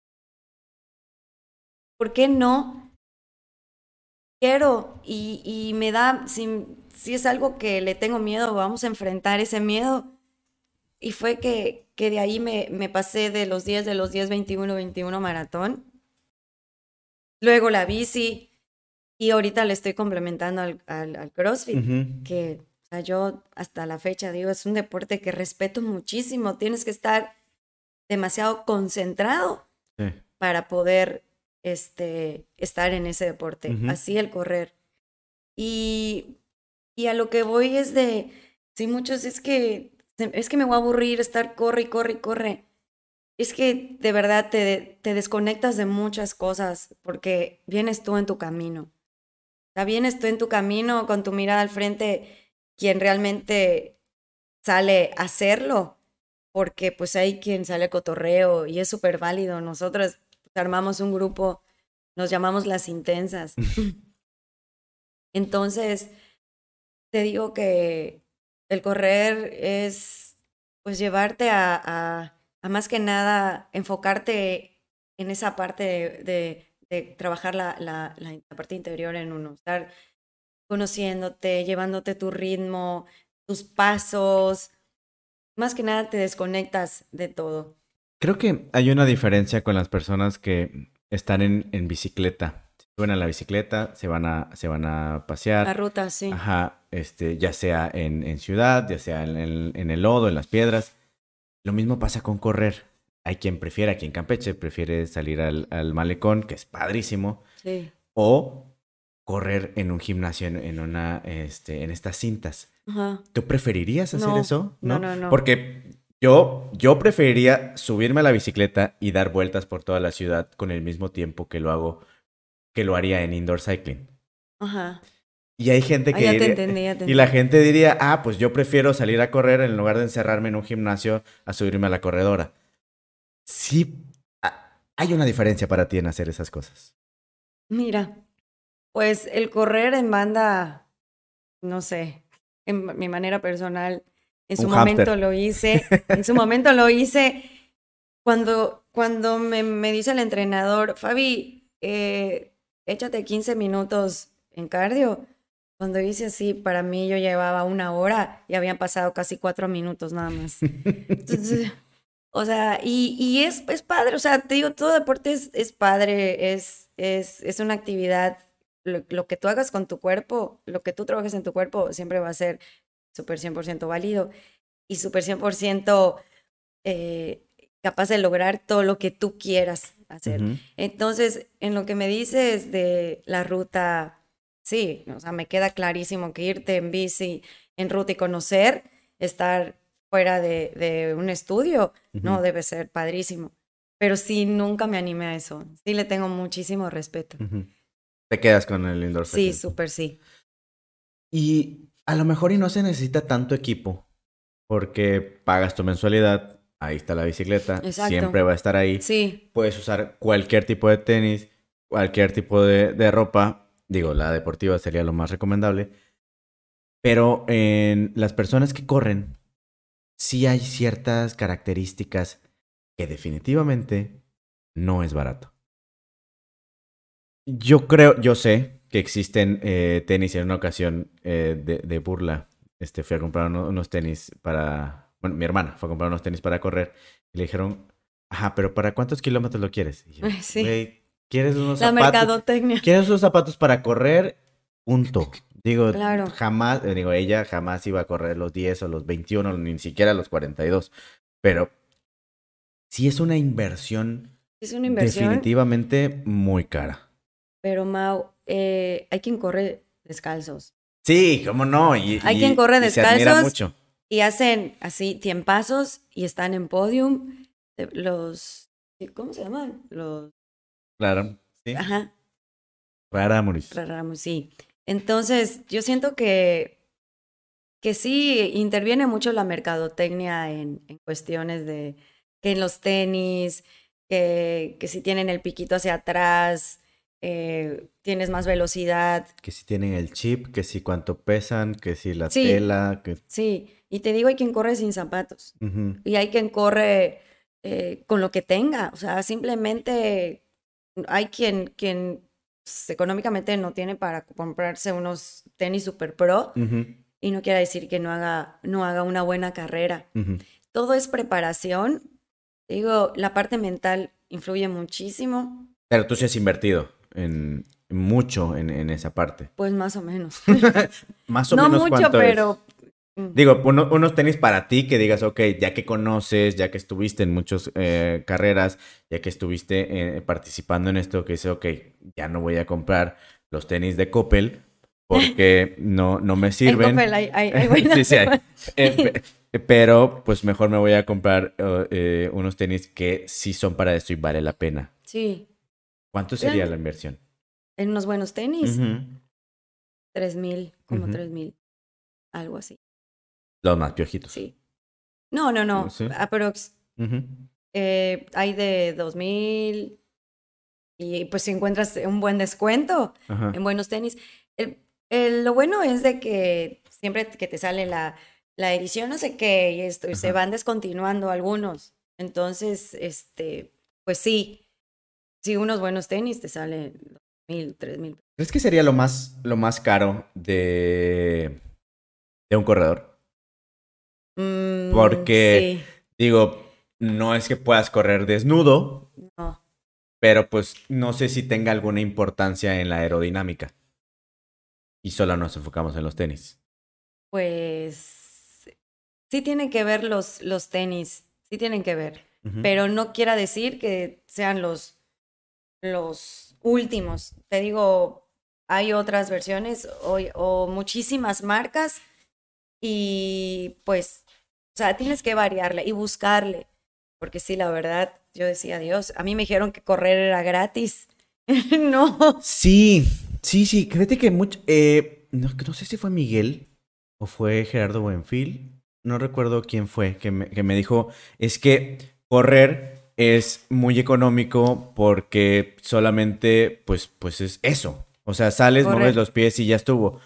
¿Por qué no? Quiero y, y me da, si, si es algo que le tengo miedo, vamos a enfrentar ese miedo. Y fue que, que de ahí me, me pasé de los 10, de los 10, 21, 21 maratón. Luego la bici. Y ahorita le estoy complementando al, al, al CrossFit, que o sea, yo hasta la fecha digo, es un deporte que respeto muchísimo. Tienes que estar demasiado concentrado Sí. para poder este, estar en ese deporte. Así el correr. Y, y a lo que voy es de, sí, muchos es que, es que me voy a aburrir estar corre y corre y corre. Es que de verdad te, te desconectas de muchas cosas porque vienes tú en tu camino. O sea, vienes tú en tu camino con tu mirada al frente, quien realmente sale a hacerlo, porque pues hay quien sale a cotorreo y es súper válido. Nosotros pues, armamos un grupo, nos llamamos las intensas. Entonces, te digo que el correr es pues llevarte a, a, a más que nada enfocarte en esa parte de, de, de trabajar la, la, la, parte interior en uno, estar conociéndote, llevándote tu ritmo, tus pasos. Más que nada te desconectas de todo. Creo que hay una diferencia con las personas que están en, en bicicleta. Se suben a la bicicleta, se van a, se van a pasear. La ruta, sí. Ajá, este, ya sea en, en ciudad, ya sea en en el lodo, en las piedras. Lo mismo pasa con correr. Hay quien prefiere, aquí en Campeche, prefiere salir al, al malecón, que es padrísimo, Sí. o correr en un gimnasio, en, en una, este, en estas cintas. Ajá. ¿Tú preferirías hacer No, eso? no, no, no. Porque yo, yo preferiría subirme a la bicicleta y dar vueltas por toda la ciudad con el mismo tiempo que lo hago, que lo haría en indoor cycling. Ajá. Y hay gente Ah, que ya te entendí, ya te y la gente diría, ah, pues yo prefiero salir a correr en lugar de encerrarme en un gimnasio a subirme a la corredora. Sí, hay una diferencia para ti en hacer esas cosas. Mira, pues el correr en banda, no sé, en mi manera personal, en su Un momento lo hice, en su momento lo hice cuando, cuando me, me dice el entrenador, Fabi, eh, échate 15 minutos en cardio. Cuando hice así, para mí yo llevaba una hora y habían pasado casi cuatro minutos nada más. Entonces, o sea, y, y es, es padre, o sea, te digo, todo deporte es, es padre, es, es, es una actividad, lo, lo que tú hagas con tu cuerpo, lo que tú trabajes en tu cuerpo, siempre va a ser súper 100% válido y súper 100% eh, capaz de lograr todo lo que tú quieras hacer. Entonces, en lo que me dices de la ruta, sí, o sea, me queda clarísimo que irte en bici en ruta y conocer, estar fuera de, de un estudio, no, Ujú. debe ser padrísimo. Pero sí, nunca me animé a eso. Sí, le tengo muchísimo respeto. Ujú. Te quedas con el indoor Sí, súper sí. Y a lo mejor y no se necesita tanto equipo, porque pagas tu mensualidad, ahí está la bicicleta, Exacto. siempre va a estar ahí. Sí, Puedes usar cualquier tipo de tenis, cualquier tipo de, de ropa. Digo, la deportiva sería lo más recomendable. Pero en las personas que corren, sí hay ciertas características que definitivamente no es barato. Yo creo, yo sé que existen eh, tenis en una ocasión eh, de, de burla. Este, fui a comprar uno- unos tenis para... Bueno, mi hermana fue a comprar unos tenis para correr y le dijeron, ajá, pero ¿para cuántos kilómetros lo quieres? Y yo, sí. "Güey, ¿quieres unos la zapatos? mercadotecnia. ¿Quieres unos zapatos para correr? Punto. Digo, Claro. jamás, eh, digo, ella jamás iba a correr los 10 o los 21, ni siquiera los 42. Pero sí es una inversión, Es una inversión, definitivamente muy cara. pero Mau, eh, hay quien corre descalzos. Sí, cómo no. Y, Hay y- quien corre y se admira descalzos. mucho. Y hacen así tiempazos y están en podium. eh, Los, ¿cómo se llaman? Los, Claro. Sí. ajá, Para Mauricio. Ramos, sí. Entonces, yo siento que, que sí interviene mucho la mercadotecnia en, en cuestiones de que en los tenis, que, que si tienen el piquito hacia atrás, eh, tienes más velocidad. Que si tienen el chip, que si cuánto pesan, que si la Sí. tela, que... Sí, y te digo, hay quien corre sin zapatos y hay quien corre eh, con lo que tenga. O sea, simplemente hay quien, quien pues, económicamente no tiene para comprarse unos tenis super pro y no quiere decir que no haga, no haga una buena carrera. Todo es preparación. Digo, la parte mental influye muchísimo, Pero tú sí has invertido en mucho en, en esa parte. pues más o menos. Más o no menos mucho, cuánto es? Digo, uno- unos tenis para ti que digas, ok, ya que conoces, ya que estuviste en muchas eh, carreras, ya que estuviste eh, participando en esto, que dices, ok, ya no voy a comprar los tenis de Coppel porque no, no me en sirven. Coppel hay- hay- hay buenas- sí, sí hay. Eh, pe- pero pues mejor me voy a comprar eh, unos tenis que sí son para esto y vale la pena. Sí, ¿Cuánto sería la inversión? en unos buenos tenis, tres mil, como tres mil, algo así. Los más piojitos. Sí. No, no, no. Sí. Aprox. Eh, hay de 2000 y pues si encuentras un buen descuento Ajá. en buenos tenis. El- el- lo bueno es de que siempre que te sale la, la edición no sé qué y esto y se van descontinuando algunos. Entonces, este, pues sí, si unos buenos tenis te salen mil, tres mil. ¿Crees que sería lo más, lo más caro de, de un corredor? Mm, Porque- Digo, no es que puedas correr desnudo, no. pero pues no sé si tenga alguna importancia en la aerodinámica. Y solo nos enfocamos en los tenis. Pues sí tienen que ver los, los tenis, sí tienen que ver. Pero no quiera decir que sean los, los últimos. Te digo, hay otras versiones o, o muchísimas marcas y pues, o sea, tienes que variarle y buscarle, porque sí, la verdad, yo decía, Dios, a mí me dijeron que correr era gratis. no. Sí, sí, sí. Fíjate que mucho. eh, no, no sé si fue Miguel o fue Gerardo Buenfil. No recuerdo quién fue que me, que me dijo. Es que correr es muy económico porque solamente, pues, pues es eso. O sea, sales, mueves los pies y ya estuvo.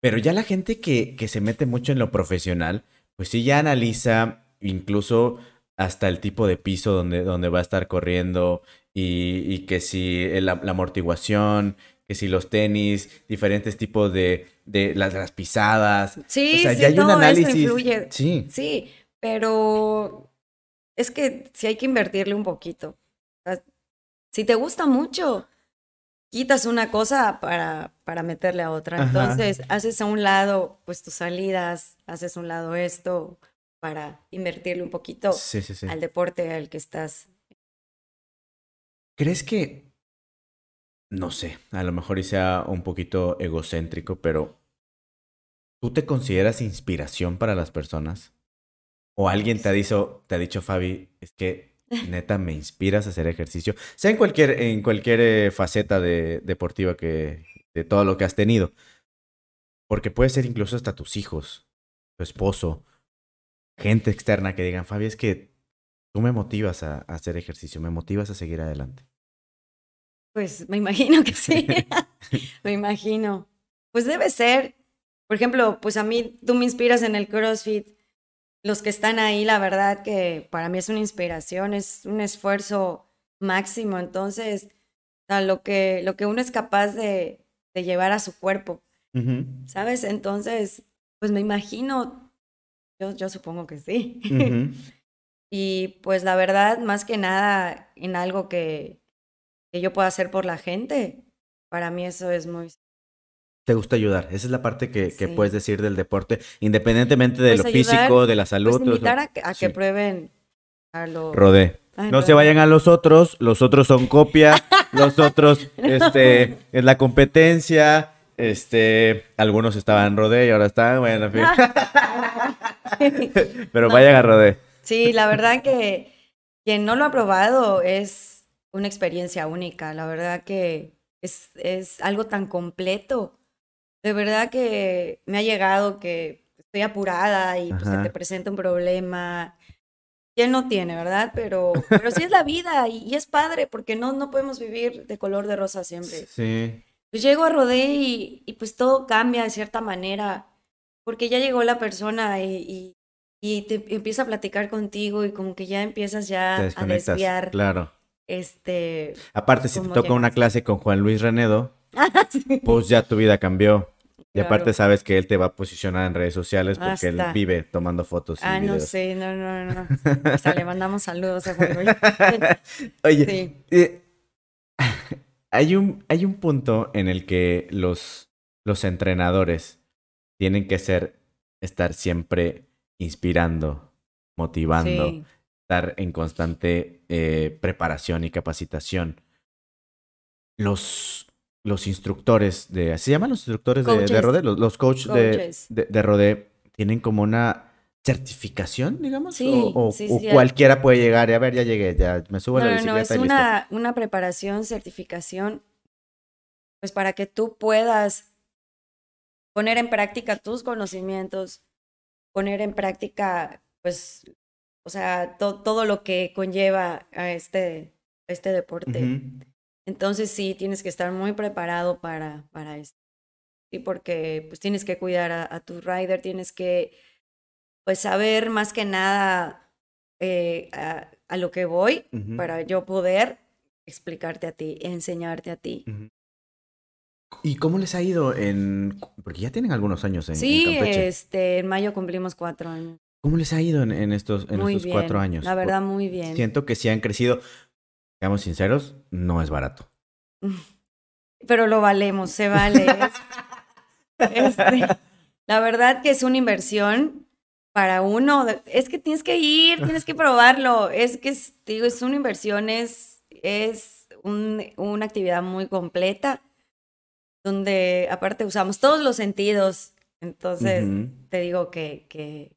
Pero ya la gente que, que se mete mucho en lo profesional, pues sí ya analiza incluso hasta el tipo de piso donde, donde va a estar corriendo y, y que si la, la amortiguación, que si los tenis, diferentes tipos de, de las, las pisadas. Sí, o sea, sí, ya hay un análisis. influye. Sí. Sí, pero es que sí hay que invertirle un poquito. Si te gusta mucho, quitas una cosa para, para meterle a otra. Ajá. Entonces, haces a un lado pues tus salidas, haces a un lado esto para invertirle un poquito Sí, sí, sí. al deporte al que estás. ¿Crees que, no sé, a lo mejor y sea un poquito egocéntrico, pero ¿tú te consideras inspiración para las personas? ¿O alguien te ha dicho, te ha dicho, Fabi, es que neta me inspiras a hacer ejercicio? Sea en cualquier, en cualquier eh, faceta de, deportiva que, de todo lo que has tenido. Porque puede ser incluso hasta tus hijos, tu esposo, gente externa que digan, Fabi, es que tú me motivas a, a hacer ejercicio, me motivas a seguir adelante. Pues me imagino que sí. me imagino. Pues debe ser. Por ejemplo, pues a mí tú me inspiras en el CrossFit. Los que están ahí, la verdad que para mí es una inspiración, es un esfuerzo máximo. Entonces, o sea, lo que, lo que uno es capaz de, de llevar a su cuerpo, ¿sabes? Entonces, pues me imagino, yo, yo supongo que sí. Y pues la verdad, más que nada en algo que, que yo pueda hacer por la gente, para mí eso es muy... Te gusta ayudar. Esa es la parte que, que Sí. puedes decir del deporte, independientemente de Pues lo ayudar, físico, de la salud. Pues invitar a, que- a Sí. que prueben a lo... Rodé. Ay, No se vayan a los otros, los otros son copia, los otros este, es la competencia, este, algunos estaban Rodé y ahora están, bueno, en fin. Pero No. vayan a Rodé. Sí, la verdad que quien no lo ha probado es una experiencia única. La verdad que es, es algo tan completo de verdad que me ha llegado que estoy apurada y pues, se te presenta un problema. ¿Quién no tiene, verdad? Pero, pero sí es la vida y, y es padre porque no, no podemos vivir de color de rosa siempre. Sí. Pues llego a Rodé y, y, pues todo cambia de cierta manera porque ya llegó la persona y, y, y te empieza a platicar contigo y como que ya empiezas ya a desviar Claro. este... Aparte, si te toca una clase con Juan Luis Renedo. pues ya tu vida cambió. Y Claro. aparte sabes que él te va a posicionar en redes sociales porque él vive tomando fotos y Ah, no sé, no, no, no. Hasta le mandamos saludos a Juan. Oye, Sí. eh, hay un, hay un punto en el que los, los entrenadores tienen que ser, estar siempre inspirando, motivando, Sí. estar en constante eh, preparación y capacitación. Los, los instructores de, ¿se llaman los instructores de, de Coaches. rodeo? Los, los coach de, Coaches. de, de rodeo tienen como una certificación, digamos, Sí, o, o- sí, o sí. cualquiera puede llegar y a ver, ya llegué, ya me subo a la no, no, bicicleta es y listo. una, una preparación, certificación, pues para que tú puedas poner en práctica tus conocimientos, poner en práctica, pues, o sea, to- todo lo que conlleva a este, a este deporte. Ujú. Entonces sí, tienes que estar muy preparado para, para esto. Sí, porque pues tienes que cuidar a, a tu rider, tienes que pues saber más que nada eh, a, a lo que voy para yo poder explicarte a ti, enseñarte a ti. ¿Y cómo les ha ido en... Porque ya tienen algunos años en, en Sí, Campeche. este, en mayo cumplimos cuatro años. ¿Cómo les ha ido en, en estos, en muy estos bien, cuatro años? La verdad, muy bien. Siento que sí han crecido. Seamos sinceros, no es barato. Pero lo valemos, se vale. Es- este, la verdad que es una inversión para uno. Es que tienes que ir, tienes que probarlo. Es que, es, digo, es una inversión, es, es un- una actividad muy completa, donde aparte usamos todos los sentidos. Entonces, te digo que, que,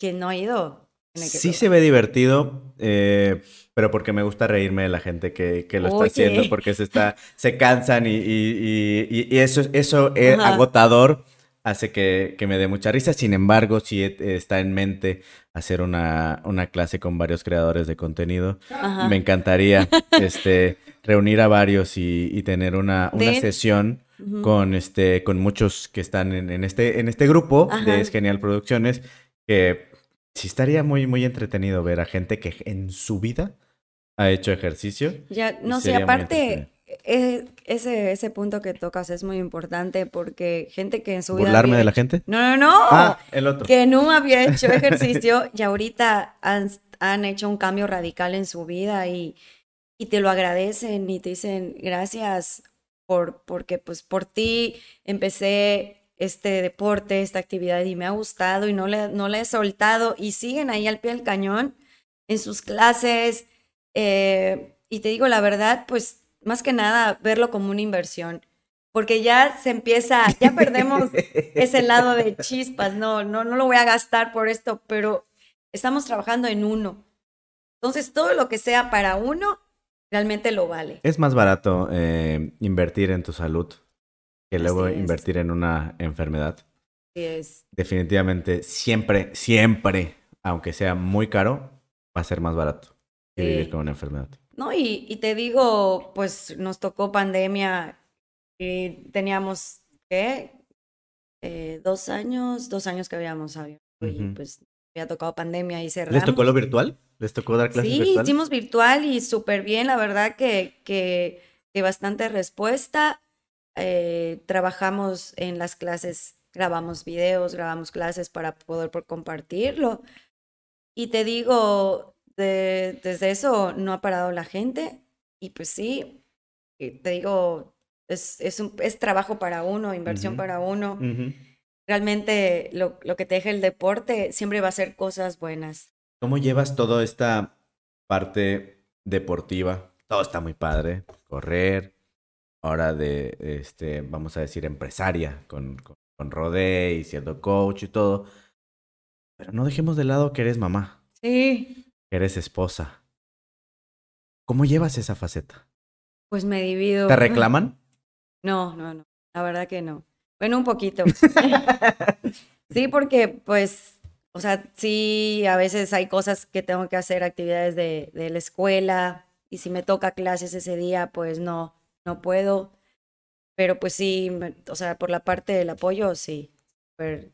que no ha ido. Sí se ve divertido, eh, pero porque me gusta reírme de la gente que, que lo está haciendo, porque se está, se cansan y, y- y- y- y eso, eso es Ajá. agotador, hace que, que me dé mucha risa. Sin embargo, sí eh, está en mente hacer una, una clase con varios creadores de contenido. Ajá. Me encantaría este, reunir a varios y, y tener una, una De- sesión con, este, con muchos que están en, en este, en este grupo Ajá. de Es Genial Producciones, que sí estaría muy, muy entretenido ver a gente que en su vida ha hecho ejercicio. Ya, no sé, aparte, eh, ese, ese punto que tocas es muy importante porque gente que en su vida. ¿Burlarme de la gente? No, no, no. Ah, el otro. Que no había hecho ejercicio y ahorita han, han hecho un cambio radical en su vida y, y te lo agradecen y te dicen gracias por, porque pues por ti empecé este deporte, esta actividad y me ha gustado y no le, no le he soltado y siguen ahí al pie del cañón en sus clases. eh, y te digo la verdad, pues más que nada verlo como una inversión. Porque ya se empieza, ya perdemos ese lado de chispas, no, no, no lo voy a gastar por esto, pero estamos trabajando en uno. Entonces, todo lo que sea para uno, realmente lo vale. Es más barato eh, invertir en tu salud que luego Así es. invertir en una enfermedad. Es. Definitivamente, siempre, siempre, aunque sea muy caro, va a ser más barato que Sí. vivir con una enfermedad. No, y, y te digo, pues nos tocó pandemia y teníamos, ¿qué? Eh, dos años, dos años que habíamos abierto y pues había tocado pandemia y cerramos. ¿Les tocó lo virtual? ¿Les tocó dar clases Sí, virtual? hicimos virtual y súper bien, la verdad que, que, que bastante respuesta. Eh, trabajamos en las clases, grabamos videos, grabamos clases para poder por compartirlo. Y te digo, de- desde eso no ha parado la gente. Y pues sí, te digo, es, es, un, es trabajo para uno, inversión para uno. Realmente lo, lo que te deja el deporte siempre va a ser cosas buenas. ¿Cómo llevas toda esta parte deportiva? Todo está muy padre. Correr, ahora de, este, vamos a decir, empresaria, con, con, con Rodé y siendo coach y todo. Pero no dejemos de lado que eres mamá, Sí. que eres esposa. ¿Cómo llevas esa faceta? Pues me divido. ¿Te reclaman? No, no, no. La verdad que no. Bueno, un poquito. sí, porque pues, o sea, sí, a veces hay cosas que tengo que hacer, actividades de, de la escuela, y si me toca clases ese día, pues no, no puedo. Pero pues sí, o sea, por la parte del apoyo, sí, súper,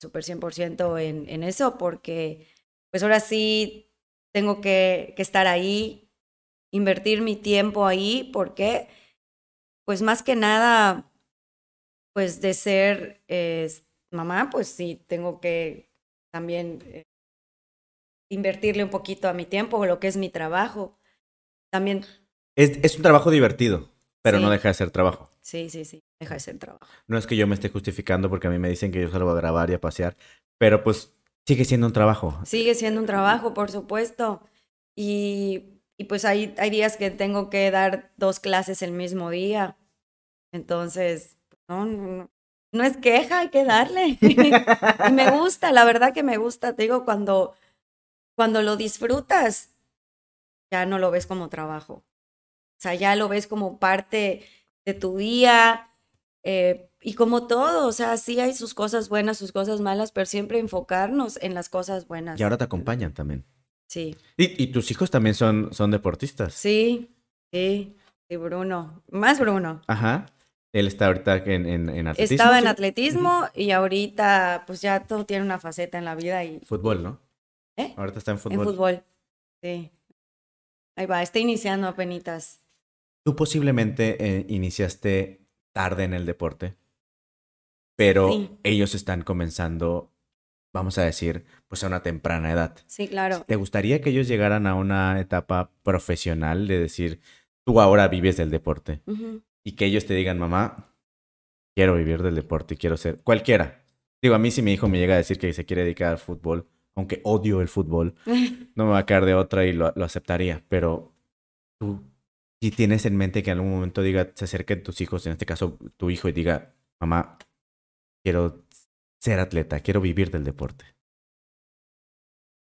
súper 100% en, en eso, porque pues ahora sí tengo que, que estar ahí, invertir mi tiempo ahí, porque pues más que nada, pues de ser eh, mamá, pues sí, tengo que también eh, invertirle un poquito a mi tiempo, lo que es mi trabajo. También. Es, es un trabajo divertido, pero Sí. no deja de ser trabajo. Sí, sí, sí, deja de ser trabajo. No es que yo me esté justificando porque a mí me dicen que yo salgo a grabar y a pasear, pero pues sigue siendo un trabajo. Sigue siendo un trabajo, por supuesto. Y, y pues hay, hay días que tengo que dar dos clases el mismo día. Entonces, no, no, no, no es queja, hay que darle. y me gusta, la verdad que me gusta. Te digo, cuando, cuando lo disfrutas, ya no lo ves como trabajo. O sea, ya lo ves como parte de tu día. eh, y como todo, o sea, sí hay sus cosas buenas, sus cosas malas, pero siempre enfocarnos en las cosas buenas. Y ahora te acompañan también. Sí, Y, y tus hijos también son, son deportistas. sí, sí, sí, Bruno. Más Bruno. Ajá. Él está ahorita en, en, en atletismo. Estaba en ¿sí? atletismo y ahorita pues ya todo tiene una faceta en la vida y Fútbol, ¿no? ¿Eh? Ahorita está en fútbol. en fútbol. Sí. Ahí va, está iniciando apenas. Tú posiblemente eh, iniciaste tarde en el deporte, pero Sí. ellos están comenzando, vamos a decir, pues a una temprana edad. Sí, claro. ¿Te gustaría que ellos llegaran a una etapa profesional de decir, tú ahora vives del deporte y que ellos te digan, mamá, quiero vivir del deporte y quiero ser cualquiera? Digo, a mí si mi hijo me llega a decir que se quiere dedicar al fútbol, aunque odio el fútbol, no me va a caer de otra y lo, lo aceptaría, pero tú si tienes en mente que en algún momento diga, se acerquen tus hijos, en este caso tu hijo, y diga, mamá, quiero ser atleta, quiero vivir del deporte.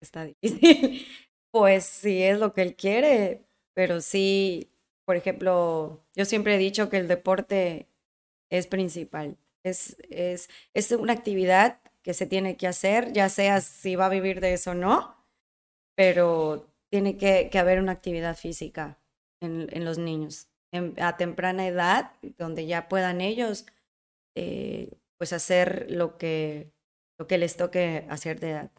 Está difícil. Pues sí, es lo que él quiere, pero sí, por ejemplo, yo siempre he dicho que el deporte es principal. Es, es, es una actividad que se tiene que hacer, ya sea si va a vivir de eso o no, pero tiene que, que haber una actividad física en, en los niños en- a temprana edad, donde ya puedan ellos eh, pues hacer lo que, lo que les toque a cierta edad.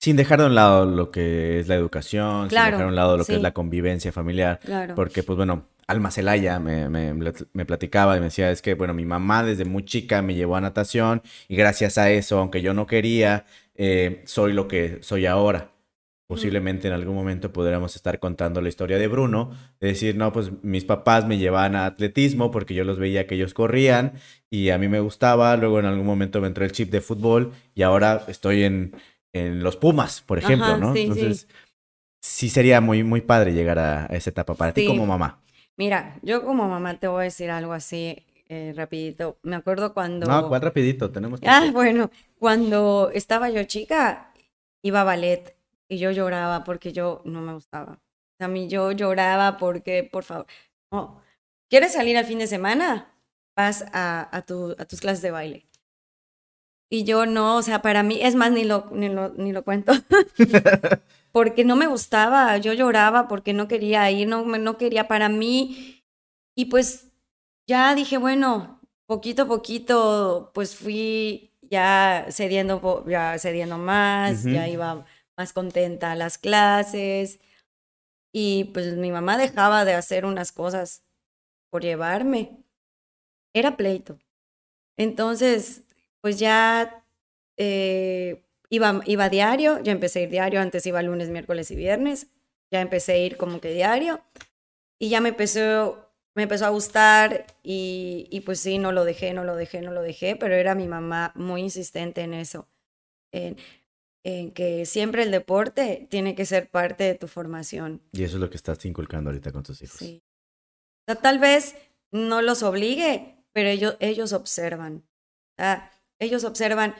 Sin dejar de un lado lo que es la educación, sin dejar de un lado lo que es la convivencia familiar, Claro. porque pues bueno, Alma Celaya me, me, me platicaba y me decía, es que bueno, mi mamá desde muy chica me llevó a natación y gracias a eso, aunque yo no quería, eh, soy lo que soy ahora. Posiblemente en algún momento podríamos estar contando la historia de Bruno, de decir, no, pues mis papás me llevaban a atletismo porque yo los veía que ellos corrían y a mí me gustaba, luego en algún momento me entró el chip de fútbol y ahora estoy en, en los Pumas, por ejemplo, Ajá, ¿no? sí, sí. Entonces, sí sería muy, muy padre llegar a, esa etapa para ti Sí. como mamá. Mira, yo como mamá te voy a decir algo así eh, rapidito. Me acuerdo cuando... No, ¿cuál rapidito? Tenemos Ah, tiempo. bueno, cuando estaba yo chica, iba a ballet y yo lloraba porque yo no me gustaba. A mí yo lloraba porque, por favor, no, ¿quieres salir al fin de semana? Vas a, a, tu- a tus clases de baile. Y yo no, o sea, para mí, es más, ni lo, ni lo, ni lo cuento. porque no me gustaba, yo lloraba porque no quería ir, no, me- no quería para mí. Y pues ya dije, bueno, poquito a poquito, pues fui ya cediendo, ya cediendo más, ya Ujú. iba más contenta a las clases. Y pues mi mamá dejaba de hacer unas cosas por llevarme. Era pleito. Entonces, pues ya eh, iba, iba diario, ya empecé a ir diario, antes iba lunes, miércoles y viernes, ya empecé a ir como que diario y ya me empezó, me empezó a gustar y, y pues sí, no lo dejé, no lo dejé, no lo dejé, pero era mi mamá muy insistente en eso, en, en que siempre el deporte tiene que ser parte de tu formación. Y eso es lo que estás inculcando ahorita con tus hijos. Sí. O sea, tal vez no los obligue, pero ellos, ellos observan. Ellos observan.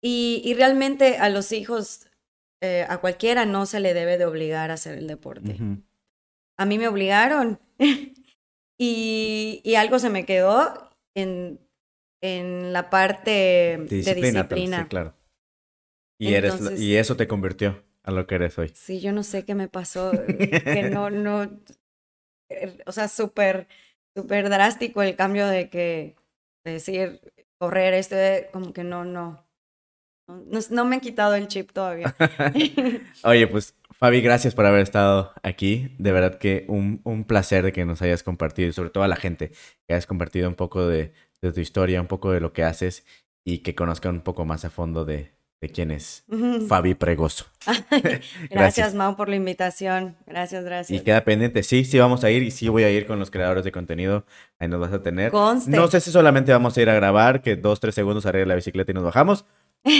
Y, y realmente a los hijos, eh, a cualquiera no se le debe de obligar a hacer el deporte. A mí me obligaron y, y algo se me quedó en, en la parte de disciplina. Sí, claro. Y, eres, y eso te convirtió a lo que eres hoy. Sí, yo no sé qué me pasó, que no, no, eh, o sea, súper, súper drástico el cambio de que, decir, correr, esto, como que no, no, no, no me han quitado el chip todavía. Oye, pues Fabi, gracias por haber estado aquí. De verdad que un, un placer de que nos hayas compartido, y sobre todo a la gente, que hayas compartido un poco de, de tu historia, un poco de lo que haces y que conozcan un poco más a fondo de, de quién es Fabi Pregoso. gracias, Mau, por la invitación. Gracias, gracias. Y queda pendiente. Sí, sí, vamos a ir y sí voy a ir con los creadores de contenido. Ahí nos vas a tener. No sé si solamente vamos a ir a grabar, que dos, tres segundos arriba de la bicicleta y nos bajamos.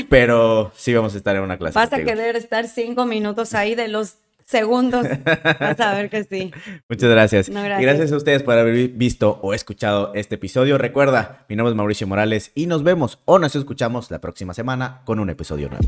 Pero sí vamos a estar en una clase. Vas a querer estar cinco minutos ahí de los segundos. Vas a ver que sí. Muchas gracias. gracias. Y gracias a ustedes por haber visto o escuchado este episodio. Recuerda, mi nombre es Mauricio Morales y nos vemos o nos escuchamos la próxima semana con un episodio nuevo.